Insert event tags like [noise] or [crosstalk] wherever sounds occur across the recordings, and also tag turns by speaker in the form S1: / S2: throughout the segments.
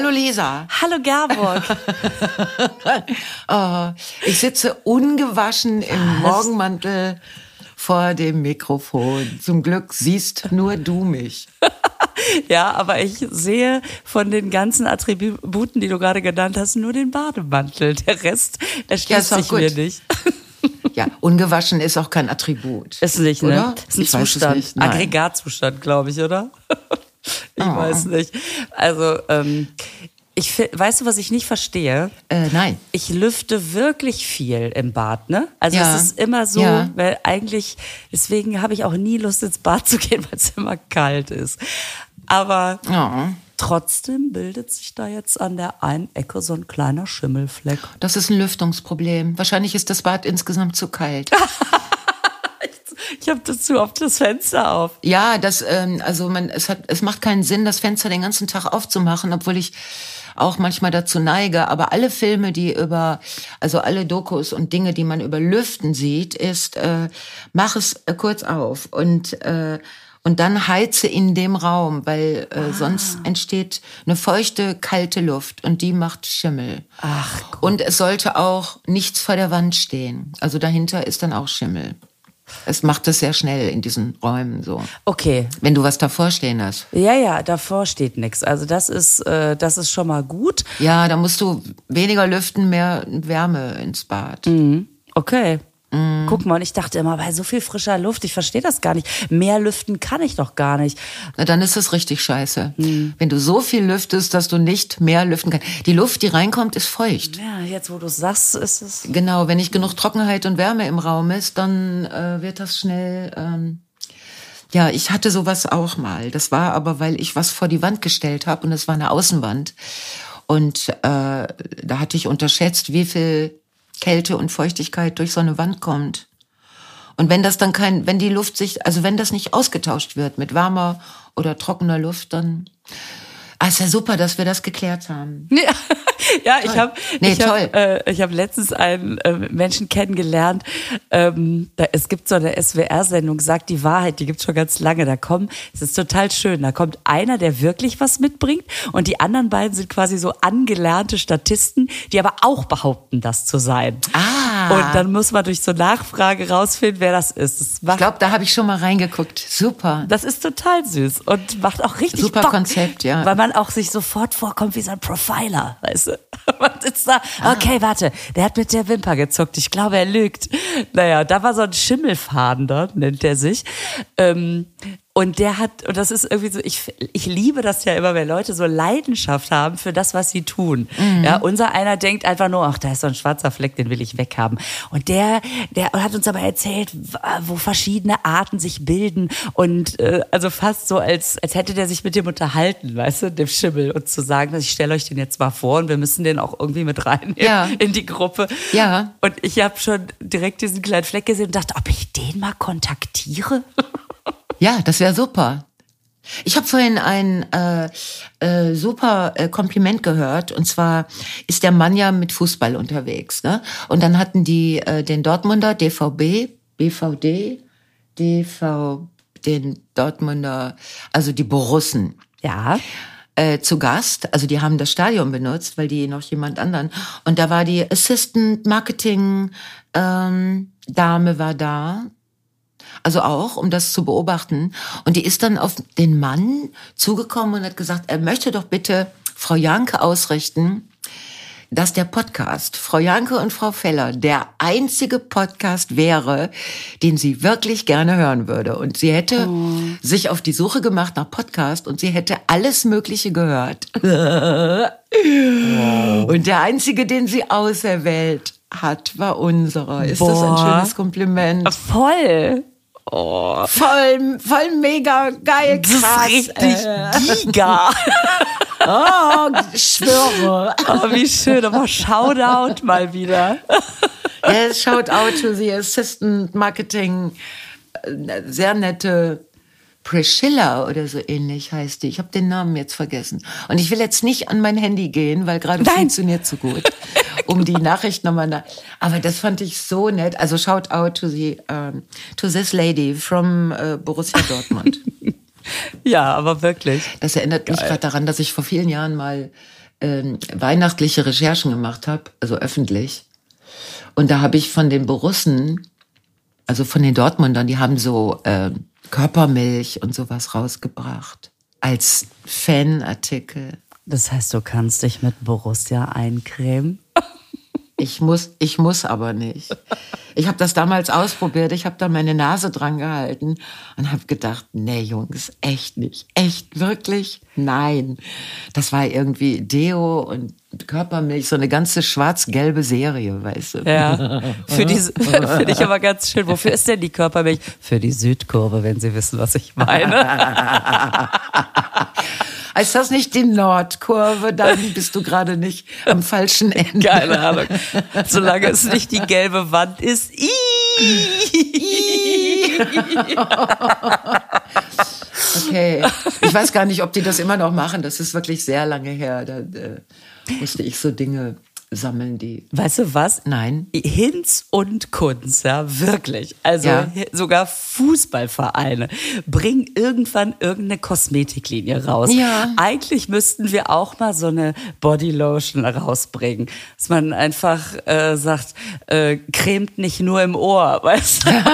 S1: Hallo Lisa.
S2: Hallo Gerburg. [laughs]
S1: oh, ich sitze ungewaschen im Morgenmantel vor dem Mikrofon. Zum Glück siehst nur du mich. [laughs]
S2: ja, aber ich sehe von den ganzen Attributen, die du gerade genannt hast, nur den Bademantel. Der Rest erschließt ja, sich mir nicht. [laughs]
S1: Ja, ungewaschen ist auch kein Attribut.
S2: Ist nicht, ne? Oder? Ist ein ich Zustand. Aggregatzustand, glaube ich, oder? Ich oh. weiß nicht. Also, ähm, ich weißt du, was ich nicht verstehe?
S1: Äh, nein.
S2: Ich lüfte wirklich viel im Bad, ne? Also ja. es ist immer so, ja. weil eigentlich, deswegen habe ich auch nie Lust ins Bad zu [laughs] gehen, weil es immer kalt ist. Aber oh. trotzdem bildet sich da jetzt an der einen Ecke so ein kleiner Schimmelfleck.
S1: Das ist ein Lüftungsproblem. Wahrscheinlich ist das Bad insgesamt zu kalt. [laughs]
S2: Ich habe dazu oft das Fenster auf.
S1: Ja, das, ähm, also man, es hat, es macht keinen Sinn, das Fenster den ganzen Tag aufzumachen, obwohl ich auch manchmal dazu neige. Aber alle Filme, die über, also alle Dokus und Dinge, die man über Lüften sieht, ist, äh, mach es äh, kurz auf und äh, und dann heize in dem Raum, weil äh, ah. sonst entsteht eine feuchte, kalte Luft und die macht Schimmel.
S2: Ach. Gott.
S1: Und es sollte auch nichts vor der Wand stehen. Also dahinter ist dann auch Schimmel. Es macht es sehr schnell in diesen Räumen so.
S2: Okay.
S1: Wenn du was davor stehen hast.
S2: Ja, ja, davor steht nichts. Also das ist, äh, das ist schon mal gut.
S1: Ja, da musst du weniger lüften, mehr Wärme ins Bad.
S2: Mhm. Okay. Mm. Guck mal, und ich dachte immer, bei so viel frischer Luft, ich verstehe das gar nicht. Mehr lüften kann ich doch gar nicht.
S1: Na, dann ist das richtig scheiße. Mm. Wenn du so viel lüftest, dass du nicht mehr lüften kannst. Die Luft, die reinkommt, ist feucht.
S2: Ja, jetzt wo du sagst, ist es.
S1: Genau, wenn nicht genug Trockenheit und Wärme im Raum ist, dann äh, wird das schnell. Ähm ja, ich hatte sowas auch mal. Das war aber, weil ich was vor die Wand gestellt habe und es war eine Außenwand. Und äh, da hatte ich unterschätzt, wie viel Kälte und Feuchtigkeit durch so eine Wand kommt. Und wenn das dann kein, wenn die Luft sich, also wenn das nicht ausgetauscht wird mit warmer oder trockener Luft, dann Ah, ist ja super, dass wir das geklärt haben.
S2: Ja, [laughs] [laughs] ja ich habe nee, ich hab, äh, ich hab letztens einen äh, Menschen kennengelernt. Ähm, da, es gibt so eine SWR-Sendung, sagt die Wahrheit, die gibt's schon ganz lange. Da kommen, es ist total schön, da kommt einer, der wirklich was mitbringt und die anderen beiden sind quasi so angelernte Statisten, die aber auch behaupten, das zu sein.
S1: Ah.
S2: Und dann muss man durch so Nachfrage rausfinden, wer das ist. Das
S1: ich glaube, da habe ich schon mal reingeguckt. Super.
S2: Das ist total süß und macht auch richtig
S1: Super
S2: Bock,
S1: Konzept, ja.
S2: Weil man man auch sich sofort vorkommt wie so ein Profiler, weißt du? [laughs] Man sitzt da, okay, ah. warte, der hat mit der Wimper gezuckt, ich glaube, er lügt. Naja, da war so ein Schimmelfaden dort, nennt er sich. Ähm, und der hat, und das ist irgendwie so, ich, ich liebe das ja immer, wenn Leute so Leidenschaft haben für das, was sie tun. Mhm. Ja, unser einer denkt einfach nur, ach, da ist so ein schwarzer Fleck, den will ich weghaben. Und der, der hat uns aber erzählt, wo verschiedene Arten sich bilden und äh, also fast so, als, als hätte der sich mit dem unterhalten, weißt du, dem Schimmel und zu sagen, ich stelle euch den jetzt mal vor und wir müssen den auch irgendwie mit rein
S1: ja.
S2: in die Gruppe.
S1: Ja.
S2: Und ich habe schon direkt diesen kleinen Fleck gesehen und dachte, ob ich den mal kontaktiere.
S1: Ja, das wäre super. Ich habe vorhin ein äh, äh, super äh, Kompliment gehört und zwar ist der Mann ja mit Fußball unterwegs, ne? Und dann hatten die äh, den Dortmunder DVB, BVD, DV, den Dortmunder, also die Borussen.
S2: Ja.
S1: Äh, zu Gast, also die haben das Stadion benutzt, weil die noch jemand anderen. Und da war die Assistant Marketing ähm, Dame war da also auch, um das zu beobachten. Und die ist dann auf den Mann zugekommen und hat gesagt, er möchte doch bitte Frau Janke ausrichten, dass der Podcast Frau Janke und Frau Feller der einzige Podcast wäre, den sie wirklich gerne hören würde. Und sie hätte oh. sich auf die Suche gemacht nach Podcast und sie hätte alles Mögliche gehört. wow. Und der einzige, den sie auserwählt hat, war unserer. Ist Boah. das ein schönes Kompliment?
S2: Voll.
S1: Oh. Voll, voll mega geil, krass.
S2: Das ist richtig äh. giga. [laughs]
S1: oh, ich schwöre.
S2: Oh, wie schön, aber Shoutout mal wieder.
S1: Yes, shout out to the Assistant Marketing. Sehr nette Priscilla oder so ähnlich heißt die. Ich habe den Namen jetzt vergessen. Und ich will jetzt nicht an mein Handy gehen, weil gerade funktioniert so gut, [laughs] um die Nachricht nochmal nach. Aber das fand ich so nett. Also shout out to the um, to this lady from uh, Borussia Dortmund. [laughs]
S2: ja, aber wirklich.
S1: Das erinnert Geil. mich gerade daran, dass ich vor vielen Jahren mal ähm, weihnachtliche Recherchen gemacht habe, also öffentlich. Und da habe ich von den Borussen, also von den Dortmundern, die haben so äh, Körpermilch und sowas rausgebracht als Fanartikel.
S2: Das heißt, du kannst dich mit Borussia eincremen?
S1: Ich muss, ich muss aber nicht. Ich habe das damals ausprobiert. Ich habe da meine Nase dran gehalten und habe gedacht, nee, Jungs, echt nicht, echt wirklich, nein. Das war irgendwie Deo und Körpermilch, so eine ganze schwarz-gelbe Serie, weißt du.
S2: Ja, [laughs] für die [laughs] finde ich aber ganz schön. Wofür ist denn die Körpermilch? Für die Südkurve, wenn Sie wissen, was ich meine. [laughs]
S1: Ist das nicht die Nordkurve? Dann bist du gerade nicht am falschen Ende.
S2: Keine Ahnung. Solange es nicht die gelbe Wand ist.
S1: Okay. Ich weiß gar nicht, ob die das immer noch machen. Das ist wirklich sehr lange her. Da äh, musste ich so Dinge sammeln die.
S2: Weißt du was?
S1: Nein.
S2: Hinz und Kunz, ja, wirklich. Also ja. sogar Fußballvereine bringen irgendwann irgendeine Kosmetiklinie raus.
S1: Ja.
S2: Eigentlich müssten wir auch mal so eine Bodylotion rausbringen, dass man einfach äh, sagt, äh, cremt nicht nur im Ohr, [laughs] weißt du? [laughs]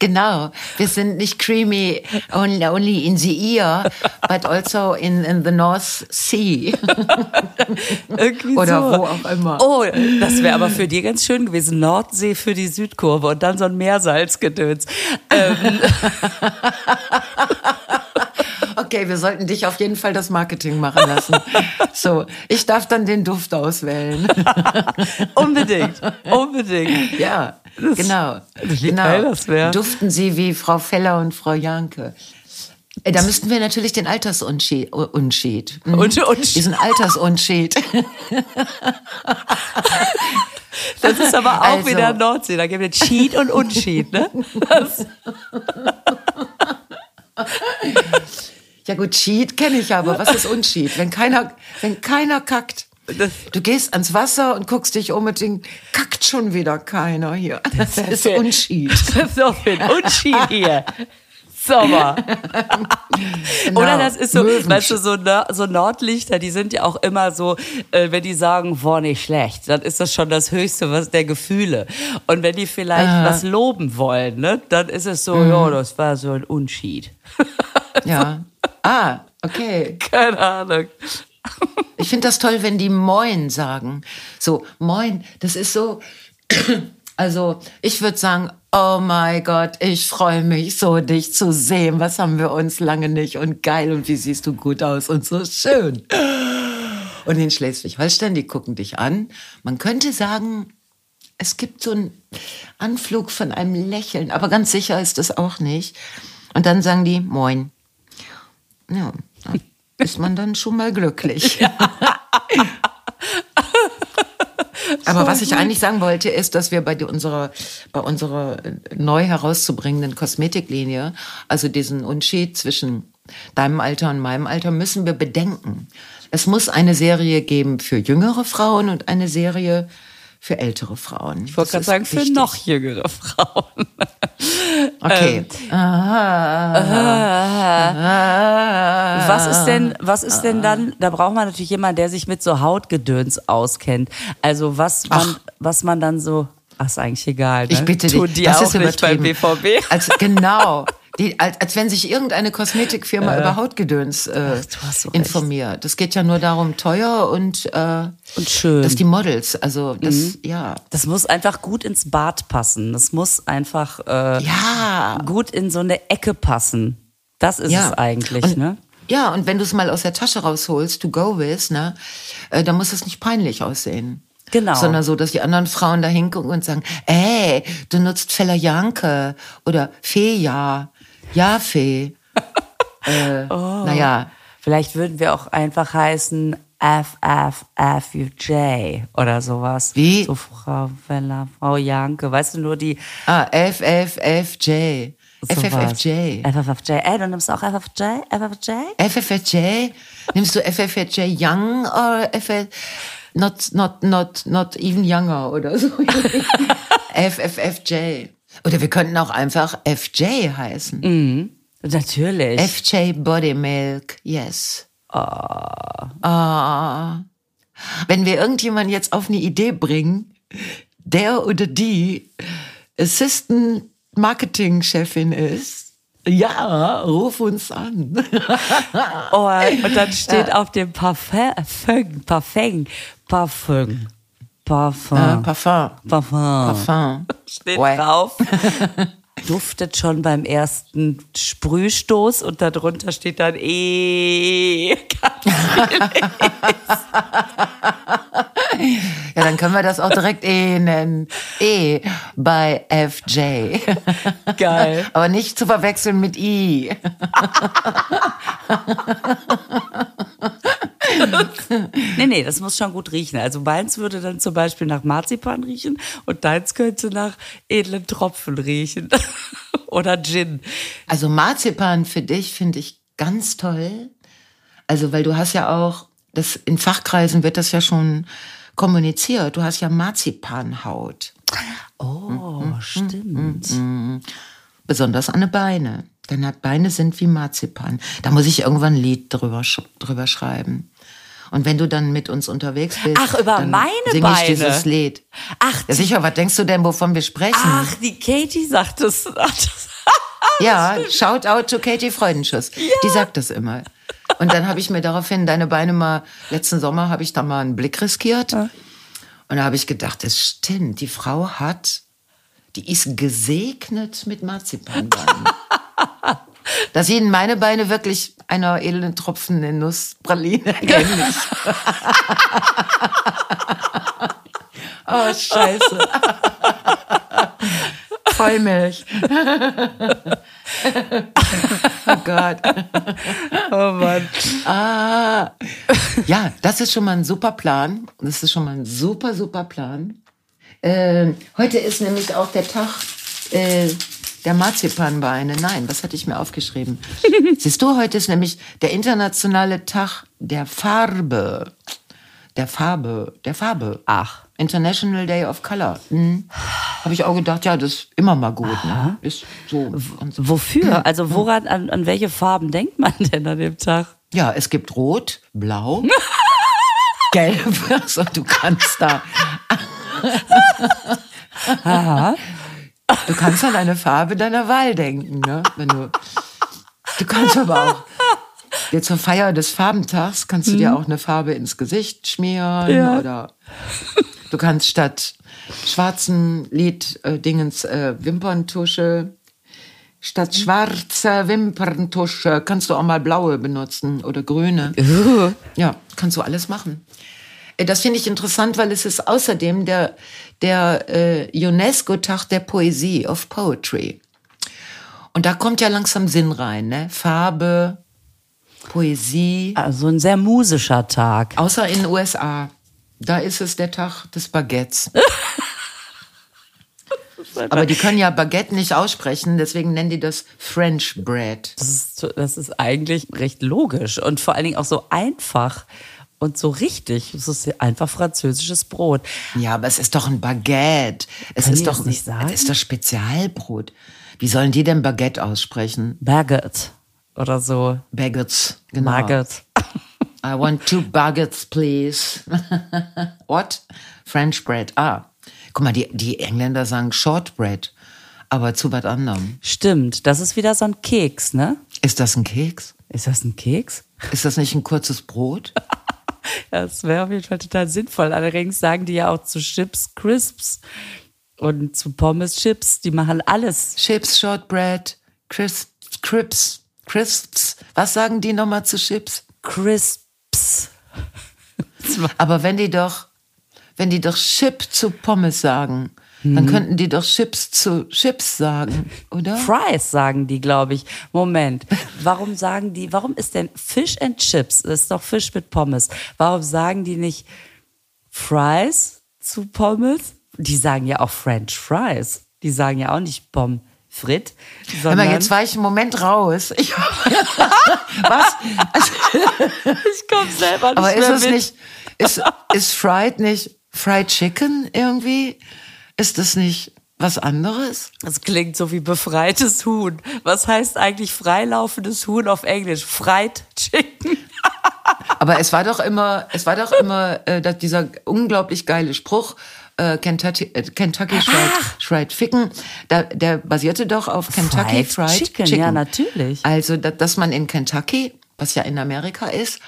S1: genau. Wir sind nicht creamy only, in the ear, but also in, in the North Sea. [laughs] [laughs]
S2: Irgendwie
S1: Oder
S2: so.
S1: wo auch immer.
S2: Oh, das wäre aber für die ganz schön gewesen. Nordsee für die Südkurve und dann so ein Meersalzgedöns. Ähm. [laughs]
S1: Okay, wir sollten dich auf jeden Fall das Marketing machen lassen. So, ich darf dann den Duft auswählen. [laughs]
S2: unbedingt, unbedingt.
S1: Ja, genau. genau.
S2: Geil, das wär.
S1: Duften Sie wie Frau Feller und Frau Janke. Äh, Da müssten wir natürlich den Altersunschied. Unschied. Mhm. [laughs]
S2: Und, und,
S1: Diesen Altersunschied.
S2: das ist aber auch
S1: Also.
S2: wieder Nordsee. Da gibt es Cheat und Unschied, ne?
S1: Ja gut, Cheat kenne ich aber. Was ist Unschied? Wenn keiner, wenn keiner kackt. Du gehst ans Wasser und guckst dich um und denkst, kackt schon wieder keiner hier. Das ist
S2: für-
S1: Unschied.
S2: das ist doch ein Unschied hier. Sommer.
S1: Genau. [laughs] [laughs]
S2: Oder das ist so,
S1: Möwen-
S2: weißt du, so, so Nordlichter, die sind ja auch immer so, äh, wenn die sagen, boah, nicht schlecht, dann ist das schon das Höchste was der Gefühle. Und wenn die vielleicht was loben wollen, ne, dann ist es so, ja, das war so ein Unschied. [laughs]
S1: Ja. Ah, okay.
S2: Keine Ahnung.
S1: Ich finde das toll, wenn die Moin sagen. So, Moin, das ist so. [clears throat] Also, ich würde sagen, oh mein Gott, ich freue mich so, dich zu sehen. Was haben wir uns lange nicht und geil und wie siehst du gut aus und so schön. Und in Schleswig-Holstein, die gucken dich an. Man könnte sagen, es gibt so einen Anflug von einem Lächeln, aber ganz sicher ist es auch nicht. Und dann sagen die Moin. Ja, ist man dann schon mal glücklich. [laughs] [laughs] Aber was ich eigentlich sagen wollte, ist, dass wir bei unserer, bei unserer neu herauszubringenden Kosmetiklinie, also diesen Unterschied zwischen deinem Alter und meinem Alter, müssen wir bedenken. Es muss eine Serie geben für jüngere Frauen und eine Serie für ältere Frauen.
S2: Ich wollte gerade sagen, für noch jüngere Frauen. [laughs]
S1: Okay. Ah.
S2: Was ist denn, was ist denn dann, da braucht man natürlich jemanden, der sich mit so Hautgedöns auskennt. Also was man,
S1: Ach.
S2: was man dann so, ach, ist eigentlich egal, ne?
S1: Ich bitte
S2: Tun
S1: dich,
S2: die
S1: das
S2: auch
S1: ist
S2: nicht beim
S1: übertrieben.
S2: BVB.
S1: Als, genau. [laughs] Die, als, als wenn sich irgendeine Kosmetikfirma über Hautgedöns äh,
S2: so
S1: informiert. Das geht ja nur darum, teuer und, äh,
S2: Und schön.
S1: dass die Models, also das,
S2: Mhm.
S1: ja.
S2: Das muss einfach gut ins Bad passen. Das muss einfach äh,
S1: Ja.
S2: gut in so eine Ecke passen. Das ist
S1: ja.
S2: es eigentlich,
S1: und,
S2: ne?
S1: Ja, und wenn du es mal aus der Tasche rausholst, to go with, ne, äh, dann muss es nicht peinlich aussehen.
S2: Genau.
S1: Sondern so, dass die anderen Frauen da hingucken und sagen, ey, du nutzt Feller Janke oder Feja. Ja, Fee. äh,
S2: Oh.
S1: Naja,
S2: Vielleicht würden wir auch einfach heißen FFFUJ oder sowas.
S1: Wie?
S2: So Frau Weller, Frau Janke, weißt du nur die
S1: ah, FFFJ. FFFJ.
S2: FFFJ. Ey, du nimmst auch FFJ? FFJ?
S1: FFFJ? Nimmst du FFFJ Young oder FF not, not, not, not even younger oder so? FFFJ. Oder wir könnten auch einfach FJ heißen.
S2: Natürlich.
S1: FJ Body Milk, yes. Ah. Wenn wir irgendjemanden jetzt auf eine Idee bringen, der oder die Assistant Marketing Chefin ist, ja, ruf uns an.
S2: Oh, und dann [laughs] steht auf dem Parfum, Parfum, Parfum, Parfum,
S1: Äh, Parfum.
S2: Parfum,
S1: Parfum.
S2: steht
S1: Ouais.
S2: drauf. [laughs] Duftet schon beim ersten Sprühstoß und darunter steht dann E.
S1: Ja, dann können wir das auch direkt E nennen. E bei FJ.
S2: Geil.
S1: Aber nicht zu verwechseln mit I. [laughs]
S2: Nee, nee, das muss schon gut riechen. Also meins würde dann zum Beispiel nach Marzipan riechen und deins könnte nach edlen Tropfen riechen. [laughs] Oder Gin.
S1: Also Marzipan für dich finde ich ganz toll. Also, weil du hast ja auch, das in Fachkreisen wird das ja schon kommuniziert. Du hast ja Marzipanhaut.
S2: Oh, stimmt.
S1: Besonders an den Beine. Deine Beine sind wie Marzipan. Da muss ich irgendwann ein Lied drüber, drüber schreiben. Und wenn du dann mit uns unterwegs bist,
S2: Ach, über
S1: dann
S2: meine
S1: sing ich
S2: Beine.
S1: dieses Lied.
S2: Ach,
S1: Ja, sicher, was denkst du denn, wovon wir sprechen?
S2: ach, die Katie sagt [laughs] das-
S1: Ja, shout out to Katie Freudenschuss. Die sagt das immer. Und dann habe ich mir daraufhin deine Beine mal, letzten Sommer habe ich da mal einen Blick riskiert. Und da habe ich gedacht, es stimmt, die Frau hat, die ist gesegnet mit Marzipanbeinen. [laughs] Da sehen meine Beine wirklich einer edlen Tropfen in Nusspraline ähnlich. [laughs] oh, scheiße. Vollmilch. oh Gott.
S2: Oh Mann.
S1: Ah. Ja, das ist schon mal ein super Plan. Das ist schon mal ein super, super Plan. Ähm, heute ist nämlich auch der Tag äh, der Marzipanbeine. Nein, was hatte ich mir aufgeschrieben? [laughs] Siehst du, heute ist nämlich der internationale Tag der Farbe. Der Farbe, der Farbe.
S2: Ach.
S1: International Day of Color. Hm. Habe ich auch gedacht, ja, das ist immer mal gut. Ne? Ist so.
S2: Wofür? Also woran, an, an welche Farben denkt man [laughs] denn an dem Tag?
S1: Ja, es gibt Rot, Blau, [laughs] Gelb. Also du kannst da. Du kannst an eine Farbe deiner Wahl denken, ne? Wenn du. Du kannst aber auch. Dir zur Feier des Farbentags kannst du dir auch eine Farbe ins Gesicht schmieren
S2: Ja.
S1: oder du kannst statt schwarzen Lid äh, Dingens äh, Wimperntusche statt schwarzer Wimperntusche kannst du auch mal blaue benutzen oder grüne. Ja, kannst du alles machen. Äh, Das finde ich interessant, weil es ist außerdem der, der äh, UNESCO-Tag der Poesie, of Poetry. Und da kommt ja langsam Sinn rein, ne? Farbe, Poesie.
S2: Also ein sehr musischer Tag.
S1: Außer in den USA. Da ist es der Tag des Baguettes. [laughs] Aber die können ja Baguette nicht aussprechen, deswegen nennen die das French Bread.
S2: Das ist, das ist eigentlich recht logisch und vor allen Dingen auch so einfach und so richtig. Es ist einfach französisches Brot.
S1: Ja, aber es ist doch ein Baguette. Es
S2: Können
S1: ist doch
S2: nicht sagen?
S1: Es ist doch Spezialbrot. Wie sollen die denn Baguette aussprechen?
S2: Baguette oder so.
S1: Baguettes, genau.
S2: Baguette.
S1: I want two baguettes, please. [laughs] What? French bread. Ah, guck mal, die, die Engländer sagen Shortbread, aber zu was anderem.
S2: Stimmt, das ist wieder so ein Keks, ne?
S1: Ist das ein Keks?
S2: Ist das ein Keks?
S1: Ist das nicht ein kurzes Brot? [laughs]
S2: Das wäre auf jeden Fall total sinnvoll. Allerdings sagen die ja auch zu Chips Crisps und zu Pommes Chips. Die machen alles.
S1: Chips, Shortbread, Crisps, Crisps, Crisps. Was sagen die nochmal zu Chips?
S2: Crisps. [laughs]
S1: Aber wenn die doch, wenn die doch Chip zu Pommes sagen,
S2: Mhm.
S1: dann könnten die doch Chips zu Chips sagen, oder?
S2: Fries sagen die, glaube ich. Moment, warum sagen die, warum ist denn Fish and Chips? Das ist doch Fisch mit Pommes. Warum sagen die nicht Fries zu Pommes? Die sagen ja auch French Fries. Die sagen ja auch nicht Pommes
S1: Hör
S2: sondern
S1: mal, jetzt war ich einen Moment raus. Ich, [laughs] was? Also,
S2: ich komme selber nicht
S1: aber ist es
S2: mit.
S1: nicht, ist, ist Fried nicht Fried Chicken irgendwie? Ist das nicht was anderes?
S2: Das klingt so wie befreites Huhn. Was heißt eigentlich freilaufendes Huhn auf Englisch? Fried Chicken. [laughs]
S1: Aber es war doch immer, es war doch immer äh, dieser unglaublich geile Spruch, äh, Kentucky, äh, Kentucky Fried, Fried Chicken, da, der basierte doch auf Kentucky
S2: Fried
S1: Fried,
S2: Chicken,
S1: Chicken.
S2: ja, natürlich.
S1: Also, da, dass man in Kentucky, was ja in Amerika ist,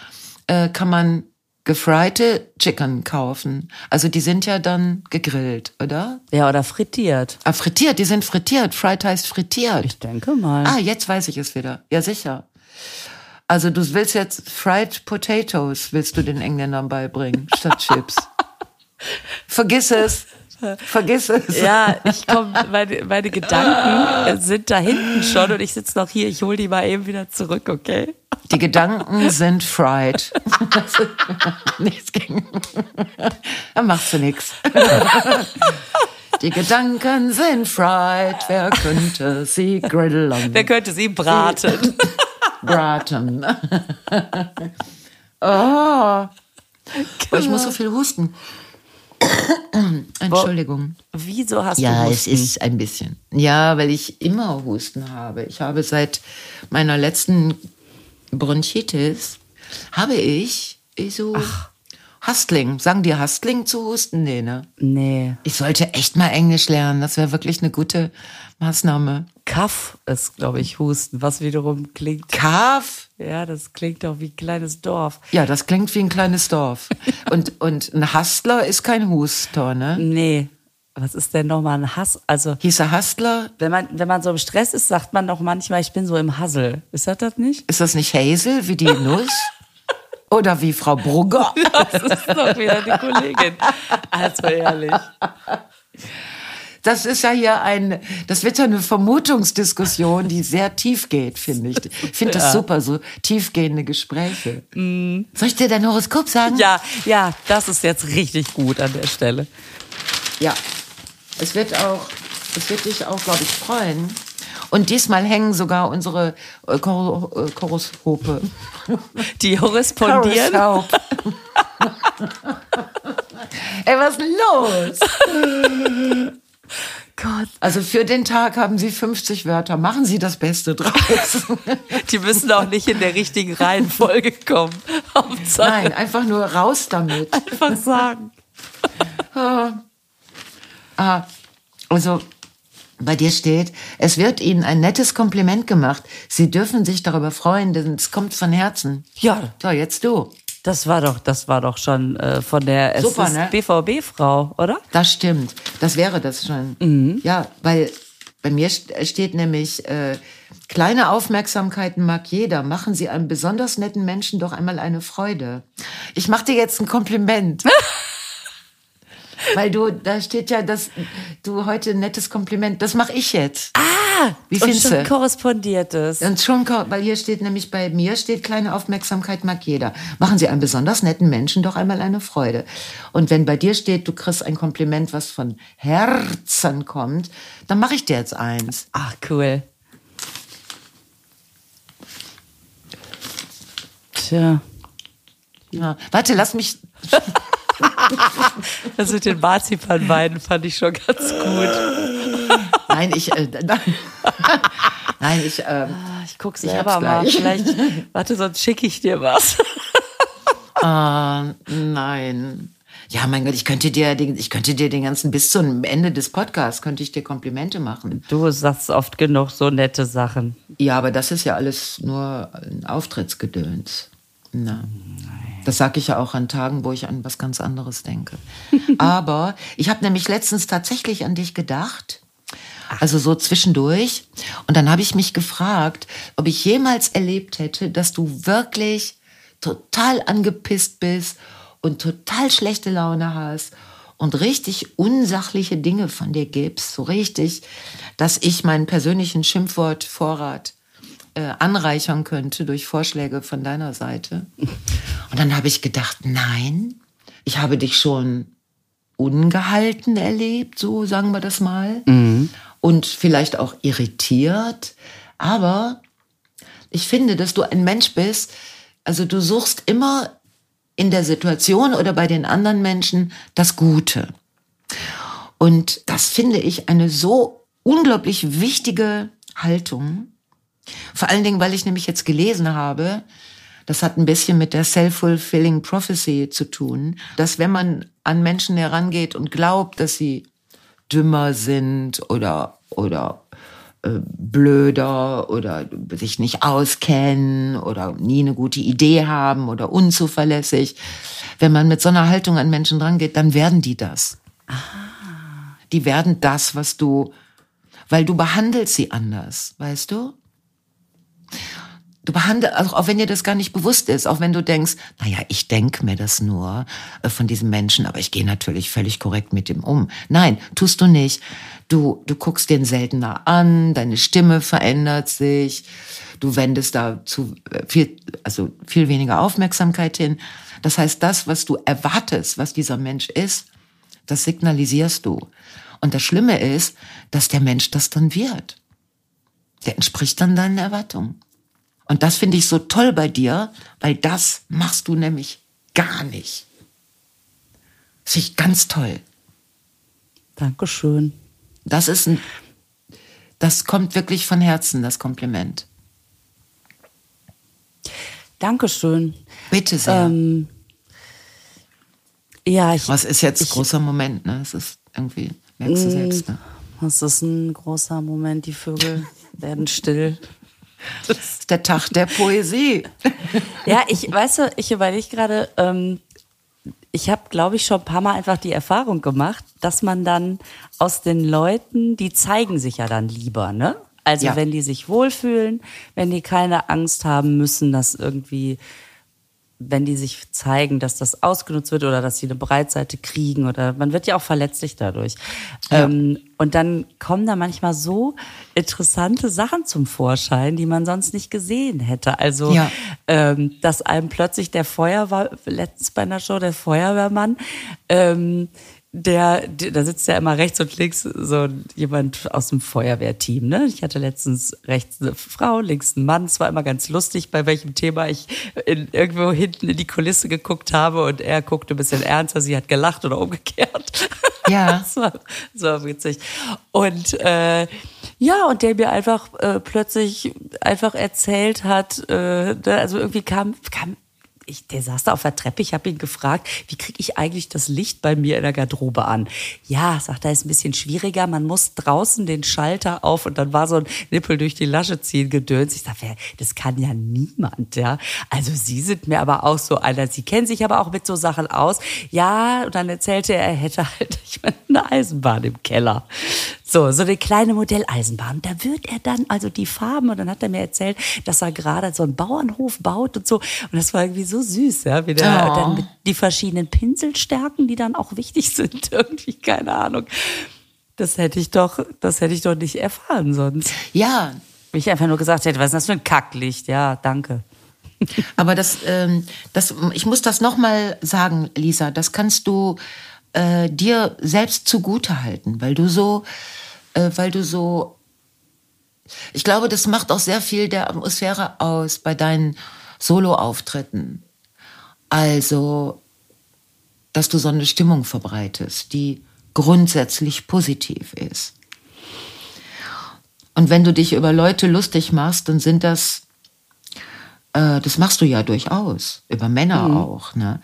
S1: äh, kann man gefriete Chicken kaufen. Also die sind ja dann gegrillt, oder?
S2: Ja, oder frittiert.
S1: Ah, frittiert, die sind frittiert. Fried heißt frittiert.
S2: Ich denke mal.
S1: Ah, jetzt weiß ich es wieder. Ja, sicher. Also du willst jetzt Fried Potatoes, willst du den Engländern beibringen, statt Chips. [laughs] Vergiss es. Vergiss es.
S2: Ja, ich komm, meine, meine Gedanken sind da hinten schon und ich sitze noch hier. Ich hole die mal eben wieder zurück, okay?
S1: Die Gedanken sind fried. [laughs] nichts gegen. Da machst du nichts. Die Gedanken sind fried. Wer könnte sie grillen?
S2: Wer könnte sie braten? [laughs]
S1: Braten. [laughs] Oh. oh. Ich muss so viel husten. Entschuldigung.
S2: Wieso hast
S1: Ja,
S2: du
S1: es
S2: Husten?
S1: ist ein bisschen. Ja, weil ich immer Husten habe. Ich habe seit meiner letzten Bronchitis, habe ich, ich so Hustling. Sagen die Hustling zu husten? Nee, ne?
S2: Nee.
S1: Ich sollte echt mal Englisch lernen. Das wäre wirklich eine gute Maßnahme.
S2: Kaff ist, glaube ich, Husten, was wiederum klingt.
S1: Kaf?
S2: Ja, das klingt doch wie ein kleines Dorf.
S1: Ja, das klingt wie ein kleines Dorf. [laughs] und, und ein Hustler ist kein Huster, ne?
S2: Nee. Was ist denn nochmal ein Hass? Also,
S1: Hieß er Hustler?
S2: wenn man, wenn man so im Stress ist, sagt man doch manchmal, ich bin so im Hassel. Ist das das nicht?
S1: Ist das nicht Hazel wie die Nuss? [laughs] Oder wie Frau Brugger? [laughs]
S2: Das ist doch wieder die Kollegin. Also ehrlich.
S1: Das ist ja hier ein, das wird ja eine Vermutungsdiskussion, die sehr tief geht, finde ich. Ich finde das super, so tiefgehende Gespräche. Soll ich dir dein Horoskop sagen?
S2: Ja, ja, das ist jetzt richtig gut an der Stelle.
S1: Ja. Es wird auch, es wird dich auch, glaube ich, freuen. Und diesmal hängen sogar unsere äh, Chor äh, Horoskope. [laughs]
S2: Die korrespondieren. [laughs]
S1: Ey, was ist los? [laughs]
S2: Gott,
S1: Also für den Tag haben Sie 50 Wörter. Machen Sie das Beste draus.
S2: die müssen auch nicht in der richtigen Reihenfolge kommen. Hauptsache
S1: Nein, einfach nur raus damit.
S2: einfach sagen.
S1: Ah, also bei dir steht, es wird Ihnen ein nettes Kompliment gemacht. Sie dürfen sich darüber freuen, denn es kommt von Herzen.
S2: Ja,
S1: So, jetzt du.
S2: das war doch, das war doch schon äh, von der
S1: Super, ne?
S2: BVB-Frau, oder?
S1: Das stimmt. Das wäre das schon. Ja, weil bei mir st- steht nämlich, äh, kleine Aufmerksamkeiten mag jeder. Machen Sie einem besonders netten Menschen doch einmal eine Freude. Ich mache dir jetzt ein Kompliment. [laughs] Weil du, da steht ja, dass du heute ein nettes Kompliment, das mache ich jetzt.
S2: Ah,
S1: Wie
S2: und schon
S1: du?
S2: korrespondiert es.
S1: Und schon, weil hier steht nämlich bei mir steht kleine Aufmerksamkeit mag jeder. Machen Sie einem besonders netten Menschen doch einmal eine Freude. Und wenn bei dir steht, du kriegst ein Kompliment, was von Herzen kommt, dann mache ich dir jetzt eins.
S2: Ach, cool. Tja,
S1: Ja. Warte, lass mich. [laughs]
S2: das [laughs] mit den Marzipanbeinen fand ich schon ganz gut.
S1: Nein, ich. Äh, nein. [laughs] nein, ich. Ähm,
S2: Ich guck
S1: Ich hab's
S2: mal. Vielleicht, warte, sonst schicke ich dir was. [laughs]
S1: äh, nein. Ja, mein Gott, ich könnte dir den, ich könnte dir den ganzen bis zum Ende des Podcasts könnte ich dir Komplimente machen.
S2: Du sagst oft genug so nette Sachen.
S1: Ja, aber das ist ja alles nur ein Auftrittsgedöns. Na. Das sage ich ja auch an Tagen, wo ich an was ganz anderes denke. [laughs] Aber ich habe nämlich letztens tatsächlich an dich gedacht. Also so zwischendurch. Und dann habe ich mich gefragt, ob ich jemals erlebt hätte, dass du wirklich total angepisst bist und total schlechte Laune hast und richtig unsachliche Dinge von dir gibst. So richtig, dass ich meinen persönlichen Schimpfwortvorrat äh, anreichern könnte durch Vorschläge von deiner Seite. Und dann habe ich gedacht, nein, ich habe dich schon ungehalten erlebt, so sagen wir das mal. Und vielleicht auch irritiert. Aber ich finde, dass du ein Mensch bist, also du suchst immer in der Situation oder bei den anderen Menschen das Gute. Und das finde ich eine so unglaublich wichtige Haltung. Vor allen Dingen, weil ich nämlich jetzt gelesen habe, Das hat ein bisschen mit der self-fulfilling prophecy zu tun, dass wenn man an Menschen herangeht und glaubt, dass sie dümmer sind oder, oder äh, blöder oder sich nicht auskennen oder nie eine gute Idee haben oder unzuverlässig. Wenn man mit so einer Haltung an Menschen drangeht, dann werden die das. Ah. Die werden das, was du, weil du behandelst sie anders, weißt du? Du behandelst, also auch wenn dir das gar nicht bewusst ist, auch wenn du denkst, naja, ich denke mir das nur äh, von diesem Menschen, aber ich gehe natürlich völlig korrekt mit ihm um. Nein, tust du nicht. Du, du guckst den seltener an, deine Stimme verändert sich, du wendest da zu äh, viel, also viel weniger Aufmerksamkeit hin. Das heißt, das, was du erwartest, was dieser Mensch ist, das signalisierst du. Und das Schlimme ist, dass der Mensch das dann wird. Der entspricht dann deinen Erwartungen. Und das finde ich so toll bei dir, weil das machst du nämlich gar nicht. Das finde ich ganz toll.
S2: Dankeschön.
S1: Das ist ein, das kommt wirklich von Herzen, das Kompliment.
S2: Dankeschön.
S1: Bitte sehr. Ähm,
S2: ja, ich.
S1: Was ist jetzt ich, großer Moment, ne? Es ist irgendwie, merkst du selbst, ne?
S2: Das ist ein großer Moment, die Vögel werden still.
S1: Das ist der Tag der Poesie.
S2: Ja, ich, weißt du, ich überlege gerade, ähm, ich habe, glaube ich, schon ein paar Mal einfach die Erfahrung gemacht, dass man dann aus den Leuten, die zeigen sich ja dann lieber, ne? Also ja. wenn die sich wohlfühlen, wenn die keine Angst haben müssen, dass irgendwie wenn die sich zeigen, dass das ausgenutzt wird oder dass sie eine Breitseite kriegen oder man wird ja auch verletzlich dadurch. Ja. Ähm, und dann kommen da manchmal so interessante Sachen zum Vorschein, die man sonst nicht gesehen hätte. Also, ja. ähm, dass einem plötzlich der Feuerwehr, letztens bei einer Show, der Feuerwehrmann, ähm, der, der, da sitzt ja immer rechts und links so jemand aus dem Feuerwehrteam. Ne? Ich hatte letztens rechts eine Frau, links einen Mann. Es war immer ganz lustig, bei welchem Thema ich in, irgendwo hinten in die Kulisse geguckt habe und er guckte ein bisschen ernster, sie hat gelacht oder umgekehrt. [laughs]
S1: Ja.
S2: das, war, das war witzig. Und äh, ja, und der mir einfach äh, plötzlich einfach erzählt hat, äh, ne, also irgendwie kam, kam ich, der saß da auf der Treppe, ich habe ihn gefragt, wie kriege ich eigentlich das Licht bei mir in der Garderobe an? Ja, sagt er, ist ein bisschen schwieriger, man muss draußen den Schalter auf und dann war so ein Nippel durch die Lasche ziehen gedöns. Ich sage, das kann ja niemand, ja. Also Sie sind mir aber auch so einer, Sie kennen sich aber auch mit so Sachen aus. Ja, und dann erzählte er, er hätte halt [laughs] ich meine, eine Eisenbahn im Keller. So, so eine kleine Modelleisenbahn. Da wird er dann, also die Farben, und dann hat er mir erzählt, dass er gerade so einen Bauernhof baut und so. Und das war irgendwie so süß, ja, wie der oh. dann mit die verschiedenen Pinselstärken, die dann auch wichtig [laughs] sind, irgendwie, keine Ahnung. Das hätte ich doch, das hätte ich doch nicht erfahren sonst.
S1: Ja.
S2: Wenn ich einfach nur gesagt hätte, was ist das für ein Kacklicht? Ja, danke. [laughs]
S1: Aber das, ähm, das, ich muss das nochmal sagen, Lisa, das kannst du äh, dir selbst zugute halten, weil du so, äh, weil du so, ich glaube, das macht auch sehr viel der Atmosphäre aus bei deinen Solo-Auftritten. Also, dass du so eine Stimmung verbreitest, die grundsätzlich positiv ist. Und wenn du dich über Leute lustig machst, dann sind das, äh, das machst du ja durchaus, über Männer mhm. auch, ne?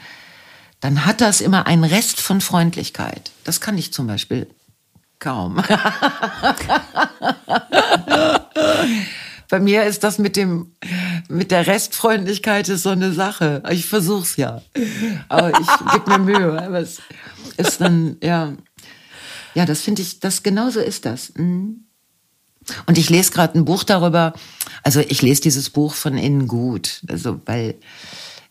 S1: dann hat das immer einen Rest von Freundlichkeit. Das kann ich zum Beispiel kaum. [laughs] Bei mir ist das mit dem, mit der Restfreundlichkeit ist so eine Sache. Ich versuch's ja. Aber ich gebe mir Mühe. Aber es ist dann, ja. Ja, das finde ich, das genauso ist das. Mhm. Und ich lese gerade ein Buch darüber. Also ich lese dieses Buch von innen gut. Also, weil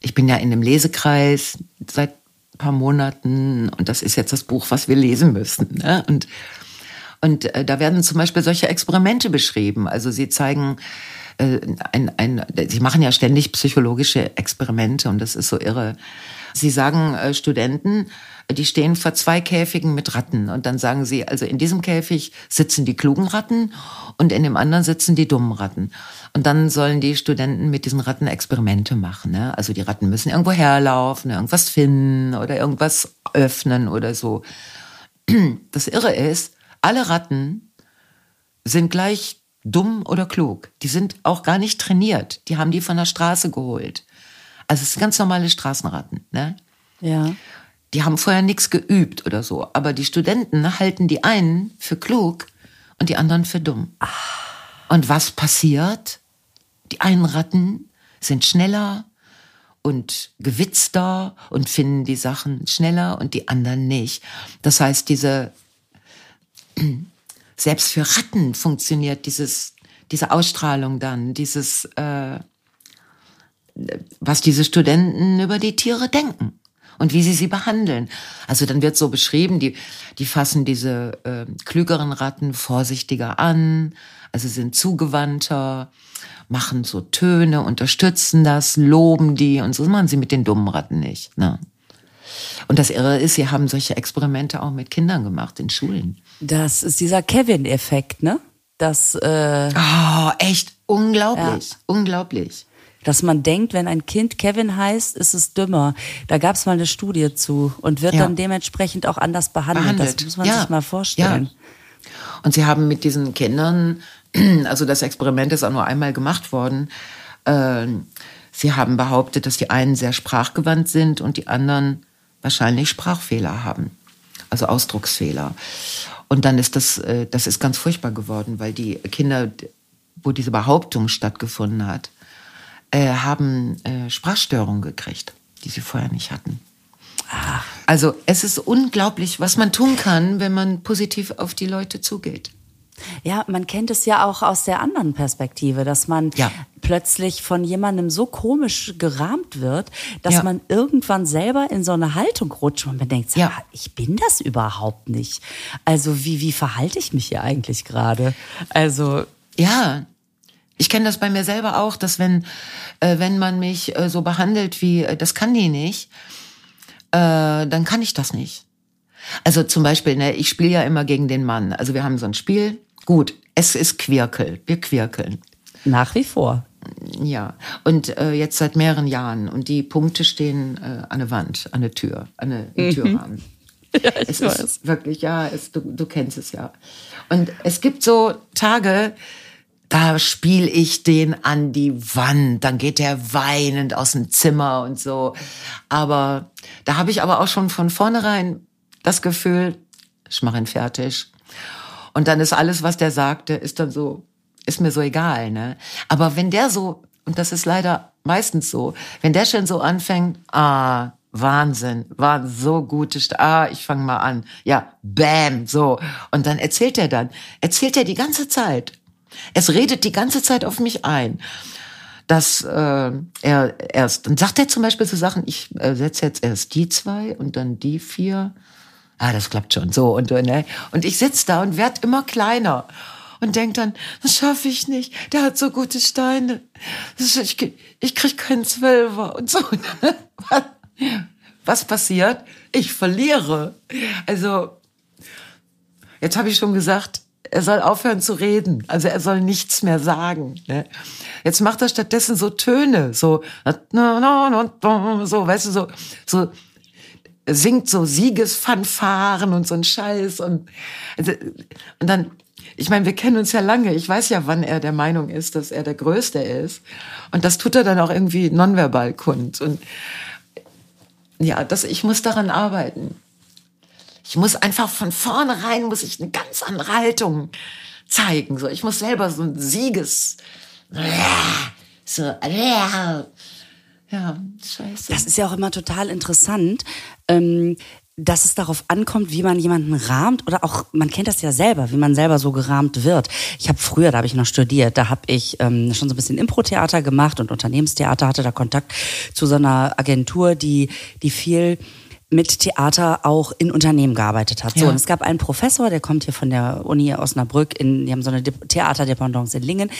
S1: ich bin ja in einem Lesekreis seit paar Monaten und das ist jetzt das Buch, was wir lesen müssen. Ne? Und, und äh, da werden zum Beispiel solche Experimente beschrieben. Also sie zeigen, äh, ein, ein, sie machen ja ständig psychologische Experimente und das ist so irre. Sie sagen äh, Studenten, die stehen vor zwei Käfigen mit Ratten und dann sagen sie, also in diesem Käfig sitzen die klugen Ratten und in dem anderen sitzen die dummen Ratten. Und dann sollen die Studenten mit diesen Ratten Experimente machen. Ne? Also die Ratten müssen irgendwo herlaufen, irgendwas finden oder irgendwas öffnen oder so. [clears throat] Das Irre ist, alle Ratten sind gleich dumm oder klug. Die sind auch gar nicht trainiert. Die haben die von der Straße geholt. Also es sind ganz normale Straßenratten. Ne?
S2: Ja.
S1: Die haben vorher nichts geübt oder so. Aber die Studenten halten die einen für klug und die anderen für dumm. Und was passiert? Die einen Ratten sind schneller und gewitzter und finden die Sachen schneller und die anderen nicht. Das heißt, diese, [clears throat] selbst für Ratten funktioniert dieses, diese Ausstrahlung dann, dieses, äh, was diese Studenten über die Tiere denken und wie sie sie behandeln. Also dann wird so beschrieben, die, die fassen diese äh, klügeren Ratten vorsichtiger an, also sind zugewandter, machen so Töne, unterstützen das, loben die und so machen sie mit den dummen Ratten nicht. Ne? Und das Irre ist, sie haben solche Experimente auch mit Kindern gemacht in Schulen.
S2: Das ist dieser Kevin-Effekt, ne? Das, äh,
S1: Oh, echt unglaublich,
S2: Ja.
S1: unglaublich.
S2: Dass man denkt, wenn ein Kind Kevin heißt, ist es dümmer. Da gab es mal eine Studie zu und wird
S1: Ja.
S2: dann dementsprechend auch anders behandelt.
S1: Behandelt.
S2: Das muss man
S1: Ja.
S2: sich mal vorstellen.
S1: Und sie haben mit diesen Kindern, [clears throat] also das Experiment ist auch nur einmal gemacht worden, äh, sie haben behauptet, dass die einen sehr sprachgewandt sind und die anderen wahrscheinlich Sprachfehler haben, also Ausdrucksfehler. Und dann ist das, äh, das ist ganz furchtbar geworden, weil die Kinder, wo diese Behauptung stattgefunden hat, äh, haben äh, Sprachstörungen gekriegt, die sie vorher nicht hatten. Also es ist unglaublich, was man tun kann, wenn man positiv auf die Leute zugeht.
S2: Ja, man kennt es ja auch aus der anderen Perspektive, dass man
S1: Ja.
S2: plötzlich von jemandem so komisch gerahmt wird, dass
S1: Ja.
S2: man irgendwann selber in so eine Haltung rutscht und man denkt,
S1: Ja.
S2: ich bin das überhaupt nicht. Also wie, wie verhalte ich mich hier eigentlich gerade? Also
S1: Ja, ich kenne das bei mir selber auch, dass wenn, äh, wenn man mich äh, so behandelt wie, äh, das kann die nicht, äh, dann kann ich das nicht. Also zum Beispiel, ne, ich spiele ja immer gegen den Mann. Also wir haben so ein Spiel. Gut, es ist Quirkel. Wir quirkeln.
S2: nach wie vor.
S1: Ja, und äh, jetzt seit mehreren Jahren. Und die Punkte stehen äh, an der Wand, an der Tür, an der im Türrahmen. [laughs]
S2: Ja, ich
S1: es ist wirklich, ja, es, du, du kennst es ja. Und es gibt so Tage, da spiele ich den an die Wand, dann geht der weinend aus dem Zimmer und so. Aber da habe ich aber auch schon von vornherein das Gefühl, ich mache ihn fertig. Und dann ist alles, was der sagte, ist dann so, ist mir so egal, ne? Aber wenn der so, und das ist leider meistens so, wenn der schon so anfängt, ah, Wahnsinn, war so gute, St ah, ich fange mal an, ja, bam, so. Und dann erzählt er dann, erzählt er die ganze Zeit. Es redet die ganze Zeit auf mich ein dass äh, er erst, dann sagt er zum Beispiel so Sachen, ich äh, setze jetzt erst die zwei und dann die vier. Ah, das klappt schon so und ne? Und ich sitz da und werd immer kleiner und denk dann, das schaffe ich nicht. Der hat so gute Steine. Ich, ich krieg keinen Zwölfer und so. [laughs] Was, was passiert? Ich verliere. Also Jetzt habe ich schon gesagt, er soll aufhören zu reden. Also er soll nichts mehr sagen. Ne? Jetzt macht er stattdessen so Töne, so so, weißt du, so so singt so Siegesfanfaren und so ein Scheiß und also, und dann ich meine, wir kennen uns ja lange. Ich weiß ja, wann er der Meinung ist, dass er der Größte ist. Und das tut er dann auch irgendwie nonverbal kund. Und ja, das, ich muss daran arbeiten. Ich muss einfach von vornherein muss ich eine ganz andere Haltung zeigen. So, ich muss selber so ein Sieges, so, ja, scheiße.
S2: Das ist ja auch immer total interessant, ähm, dass es darauf ankommt, wie man jemanden rahmt oder auch, man kennt das ja selber, wie man selber so gerahmt wird. Ich habe früher, da habe ich noch studiert, da habe ich ähm, schon so ein bisschen Impro-Theater gemacht und Unternehmenstheater, hatte da Kontakt zu so einer Agentur, die, die viel mit Theater auch in Unternehmen gearbeitet hat. So,
S1: Ja.
S2: und es gab einen Professor, der kommt hier von der Uni Osnabrück, in, die haben so eine Dep- Theaterdependance in Lingen.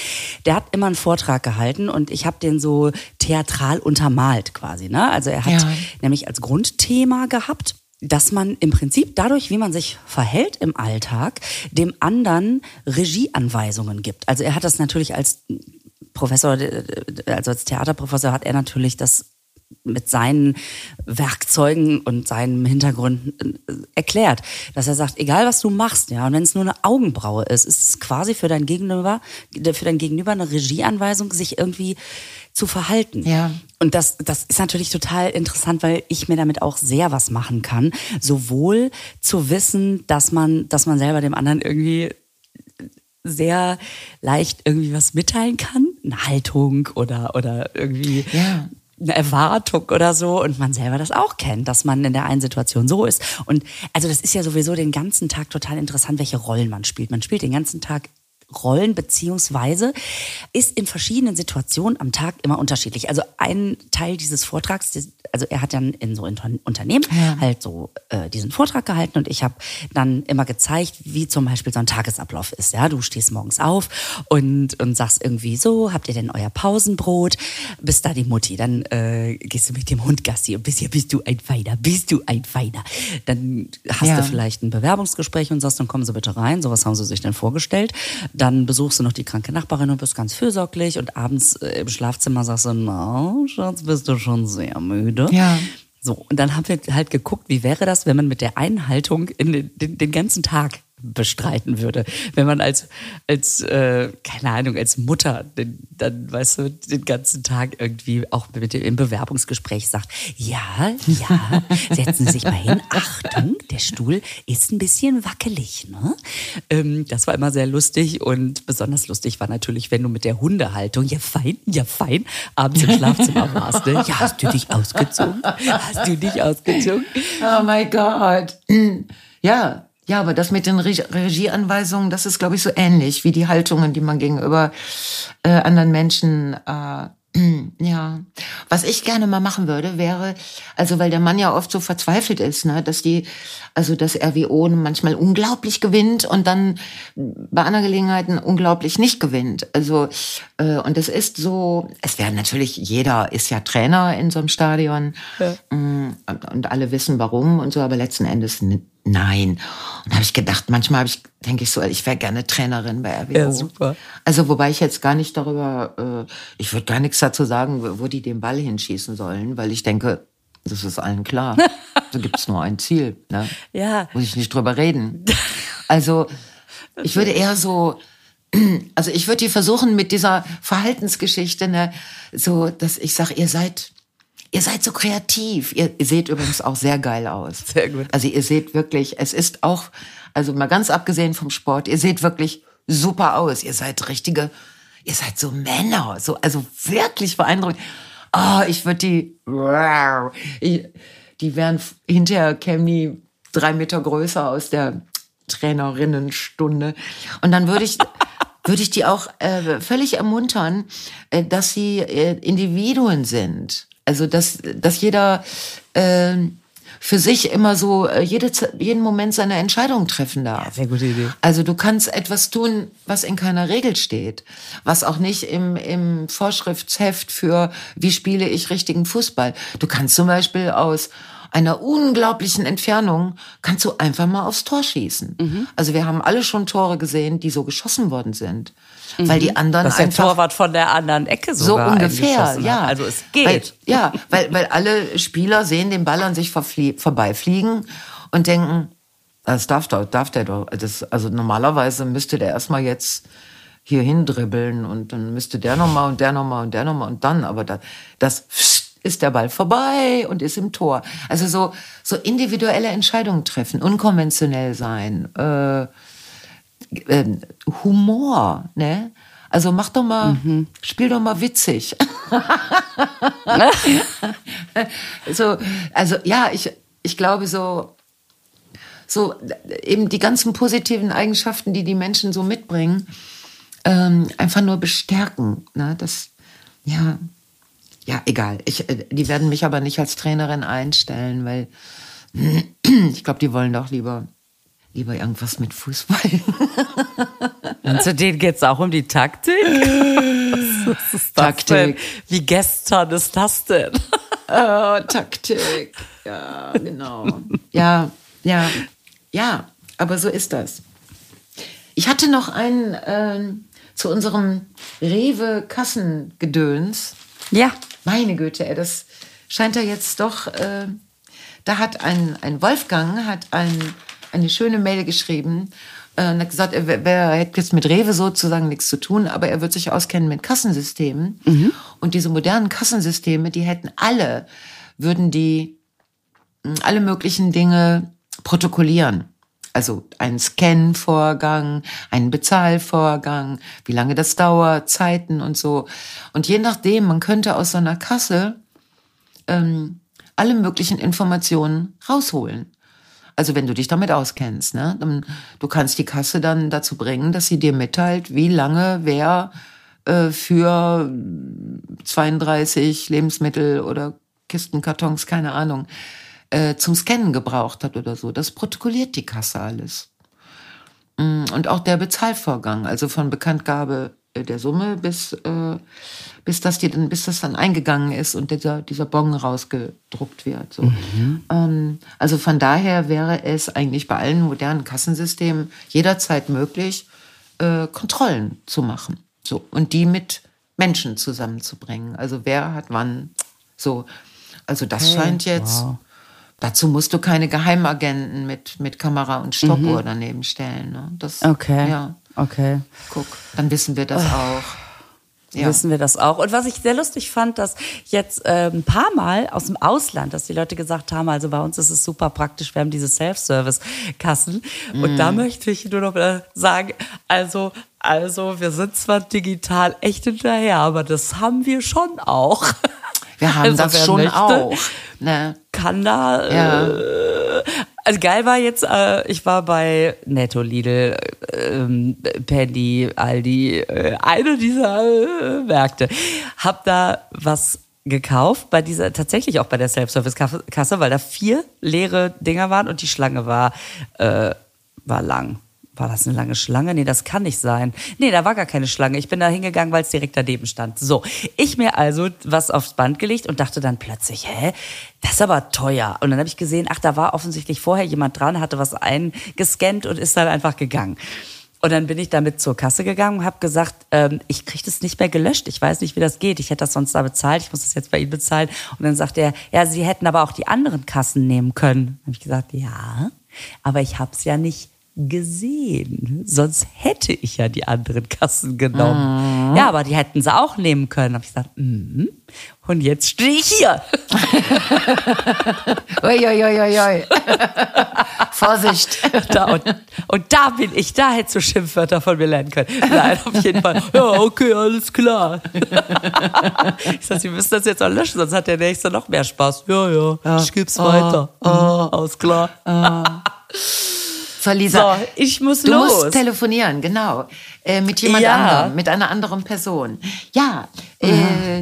S2: Der hat immer einen Vortrag gehalten und ich habe den so theatral untermalt quasi. Ne? Also er hat
S1: Ja.
S2: nämlich als Grundthema gehabt, dass man im Prinzip dadurch, wie man sich verhält im Alltag, dem anderen Regieanweisungen gibt. Also er hat das natürlich als Professor, also als Theaterprofessor hat er natürlich das mit seinen Werkzeugen und seinem Hintergrund äh, erklärt, dass er sagt, egal was du machst, ja, und wenn es nur eine Augenbraue ist, ist es quasi für dein Gegenüber, für dein Gegenüber eine Regieanweisung, sich irgendwie zu verhalten.
S1: Ja.
S2: Und das, das ist natürlich total interessant, weil ich mir damit auch sehr was machen kann. Sowohl zu wissen, dass man, dass man selber dem anderen irgendwie sehr leicht irgendwie was mitteilen kann, eine Haltung oder, oder irgendwie
S1: Ja.
S2: Eine Erwartung oder so und man selber das auch kennt, dass man in der einen Situation so ist. Und also das ist ja sowieso den ganzen Tag total interessant, welche Rollen man spielt. Man spielt den ganzen Tag Rollen beziehungsweise ist in verschiedenen Situationen am Tag immer unterschiedlich. Also ein Teil dieses Vortrags, also er hat dann in so Unternehmen
S1: Ja.
S2: halt so äh, diesen Vortrag gehalten und ich habe dann immer gezeigt, wie zum Beispiel so ein Tagesablauf ist. Ja, du stehst morgens auf und, und sagst irgendwie so, habt ihr denn euer Pausenbrot? Bist da die Mutti, dann äh, gehst du mit dem Hund Gassi und bisher bist du ein Feiner, bist du ein Feiner. Dann hast
S1: Ja.
S2: du vielleicht ein Bewerbungsgespräch und sagst, dann kommen Sie bitte rein, sowas haben sie sich dann vorgestellt. Dann besuchst du noch die kranke Nachbarin und bist ganz fürsorglich und abends äh, im Schlafzimmer sagst du, na, Schatz, bist du schon sehr müde.
S1: Ja.
S2: So, und dann haben wir halt geguckt, wie wäre das, wenn man mit der einen Haltung in den, den, den ganzen Tag bestreiten würde. Wenn man als, als äh, keine Ahnung, als Mutter den, dann, weißt du, den ganzen Tag irgendwie auch mit dem, im Bewerbungsgespräch sagt, ja, ja, setzen Sie sich mal hin. Achtung, der Stuhl ist ein bisschen wackelig. Ne? Ähm, das war immer sehr lustig und besonders lustig war natürlich, wenn du mit der Hundehaltung, ja fein, ja fein, abends im Schlafzimmer warst. Ne? Ja, hast du dich ausgezogen? Hast du dich ausgezogen?
S1: Oh mein Gott. Ja, ja, aber das mit den Re Regieanweisungen, das ist, glaube ich, so ähnlich wie die Haltungen, die man gegenüber äh, anderen Menschen äh, [clears throat] ja, was ich gerne mal machen würde, wäre, also weil der Mann ja oft so verzweifelt ist, ne, dass die, also das RWO manchmal unglaublich gewinnt und dann bei anderen Gelegenheiten unglaublich nicht gewinnt. Also äh, und es ist so, es wäre natürlich jeder ist ja Trainer in so einem Stadion. Mm, und, alle wissen warum und so, aber letzten Endes nein. Und da habe ich gedacht, manchmal habe ich denke ich so, ich wäre gerne Trainerin bei RWO.
S2: Ja, super.
S1: Also wobei ich jetzt gar nicht darüber, äh, ich würde gar nichts dazu sagen, wo wo die den Ball hinschießen sollen, weil ich denke, das ist allen klar. [laughs] Da gibt's nur ein Ziel. Ne?
S2: Ja.
S1: Muss ich nicht drüber reden. Also ich würde eher so, also ich würde die versuchen mit dieser Verhaltensgeschichte, ne, so, dass ich sage, ihr seid, ihr seid so kreativ. Ihr, ihr seht übrigens auch sehr geil aus.
S2: Sehr gut.
S1: Also ihr seht wirklich, es ist auch, also mal ganz abgesehen vom Sport, ihr seht wirklich super aus. Ihr seid richtige, ihr seid so Männer, so, also wirklich beeindruckend. Oh, ich würde die, ich, die wären hinterher kämen die drei Meter größer aus der Trainerinnenstunde. Und dann würde ich, [laughs] würde ich die auch äh, völlig ermuntern, äh, dass sie äh, Individuen sind. Also dass, dass jeder äh, für sich immer so äh, jede, jeden Moment seine Entscheidung treffen darf.
S2: sehr gute Idee.
S1: Also du kannst etwas tun, was in keiner Regel steht, was auch nicht im, im Vorschriftsheft für wie spiele ich richtigen Fußball. Du kannst zum Beispiel aus einer unglaublichen Entfernung kannst du einfach mal aufs Tor schießen.
S2: Mhm.
S1: Also wir haben alle schon Tore gesehen, die so geschossen worden sind, weil die anderen
S2: Was der
S1: einfach
S2: Torwart von der anderen Ecke
S1: so
S2: sogar
S1: ungefähr,
S2: eingeschossen
S1: ja.
S2: Hat. Also es geht.
S1: Weil, ja, weil, weil alle Spieler sehen den Ball an sich vorbeifliegen und denken, das darf doch, darf der doch. Das, also normalerweise müsste der erstmal jetzt hier hindribbeln und dann müsste der nochmal und der nochmal und der nochmal und dann, aber da, das ist der Ball vorbei und ist im Tor. Also so, so individuelle Entscheidungen treffen, unkonventionell sein, äh, äh, Humor, ne? Also mach doch mal, spiel doch mal witzig. [laughs] so, also ja, ich, ich glaube so, so eben die ganzen positiven Eigenschaften, die die Menschen so mitbringen, ähm, einfach nur bestärken. Ne? Das, ja, ja, egal. Ich, äh, die werden mich aber nicht als Trainerin einstellen, weil [clears throat] ich glaube, die wollen doch lieber, lieber irgendwas mit Fußball. [laughs]
S2: Und zu denen geht's auch um die Taktik? [laughs] Was ist das
S1: Taktik.
S2: Denn? Wie gestern ist das denn?
S1: Oh, Taktik. Ja, genau. Ja, ja, ja, aber so ist das. Ich hatte noch einen ähm, zu unserem Rewe-Kassengedöns.
S2: Ja.
S1: Meine Güte, ey, das scheint er jetzt doch, äh, da hat ein, ein Wolfgang hat ein, eine schöne Mail geschrieben äh, und hat gesagt, er, er hätte jetzt mit Rewe sozusagen nichts zu tun, aber er wird sich auskennen mit Kassensystemen. Mhm. Und diese modernen Kassensysteme, die hätten alle, würden die mh, alle möglichen Dinge protokollieren. Also einen Scan-Vorgang, einen Bezahlvorgang, wie lange das dauert, Zeiten und so. Und je nachdem, man könnte aus so einer Kasse ähm, alle möglichen Informationen rausholen. Also wenn du dich damit auskennst, ne? Du kannst die Kasse dann dazu bringen, dass sie dir mitteilt, wie lange wer äh, für 32 Lebensmittel oder Kistenkartons, keine Ahnung, äh, zum Scannen gebraucht hat oder so. Das protokolliert die Kasse alles. Mm, und auch der Bezahlvorgang, also von Bekanntgabe der Summe bis, äh, bis, das die dann, bis das dann eingegangen ist und dieser, dieser Bon rausgedruckt wird. So. Mhm. Ähm, also von daher wäre es eigentlich bei allen modernen Kassensystemen jederzeit möglich, äh, Kontrollen zu machen. So. Und die mit Menschen zusammenzubringen. Also wer hat wann so. Also das hey, scheint jetzt. Wow. Dazu musst du keine Geheimagenten mit, mit Kamera und Stoppuhr mhm. daneben stellen. Ne? Das,
S2: okay.
S1: Ja.
S2: Okay.
S1: Guck, dann wissen wir das auch.
S2: Ja. Wissen wir das auch. Und was ich sehr lustig fand, dass jetzt äh, ein paar Mal aus dem Ausland, dass die Leute gesagt haben, also bei uns ist es super praktisch, wir haben diese Self-Service-Kassen. Mm. Und da mhm. möchte ich nur noch sagen, also, also wir sind zwar digital echt hinterher, aber das haben wir schon auch.
S1: Wir haben also, das schon möchte, auch.
S2: Ne? Kann da. Ja. Äh, also geil war jetzt, äh, ich war bei Netto, Lidl, äh, Penny, Aldi, äh, eine dieser äh, Märkte. Hab da was gekauft bei dieser tatsächlich auch bei der Self-Service Kasse, weil da vier leere Dinger waren und die Schlange war äh, war lang war das eine lange Schlange? Nee, das kann nicht sein. Nee, da war gar keine Schlange. Ich bin da hingegangen, weil es direkt daneben stand. So, ich mir also was aufs Band gelegt und dachte dann plötzlich, hä, das ist aber teuer. Und dann habe ich gesehen, ach, da war offensichtlich vorher jemand dran, hatte was eingescannt und ist dann einfach gegangen. Und dann bin ich damit zur Kasse gegangen und habe gesagt, ähm, ich kriege das nicht mehr gelöscht. Ich weiß nicht, wie das geht. Ich hätte das sonst da bezahlt. Ich muss das jetzt bei Ihnen bezahlen. Und dann sagt er, ja, Sie hätten aber auch die anderen Kassen nehmen können. Habe ich gesagt, ja, aber ich habe es ja nicht gesehen. Sonst hätte ich ja die anderen Kassen genommen. Mhm. Ja, aber die hätten sie auch nehmen können. Habe ich gesagt, mm und jetzt stehe ich hier. [laughs]
S1: Uiuiuiui. [laughs] Vorsicht.
S2: Da, und, und, da bin ich, da hättest du Schimpfwörter von mir lernen können. Nein, auf jeden Fall. [laughs] Ja, okay, alles klar. Ich sag, Sie müssen das jetzt auch löschen, sonst hat der Nächste noch mehr Spaß. Ja, ja, ja. ich geb's oh, weiter. Oh, alles klar. Oh.
S1: So, Lisa.
S2: So, ich muss
S1: du
S2: los.
S1: Du musst telefonieren, genau. Äh, mit jemand ja. anderem, mit einer anderen Person. Ja, äh,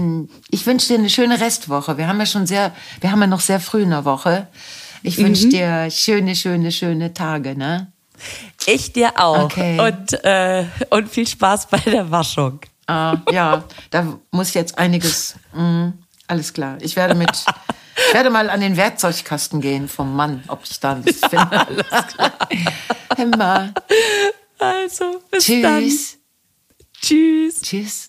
S1: ich wünsche dir eine schöne Restwoche. Wir haben ja schon sehr, wir haben ja noch sehr früh in der Woche. Ich mhm. wünsche dir schöne, schöne, schöne Tage, ne?
S2: Ich dir auch. Okay. Und, äh, und viel Spaß bei der Waschung.
S1: Ah, ja, da muss jetzt einiges. Mh, mm, alles klar. Ich werde mit [laughs] Ich werde mal an den Werkzeugkasten gehen vom Mann, ob ich da was [laughs] finde. Alles klar.
S2: Immer. Also, bis
S1: Tschüss.
S2: dann. Tschüss.
S1: Tschüss.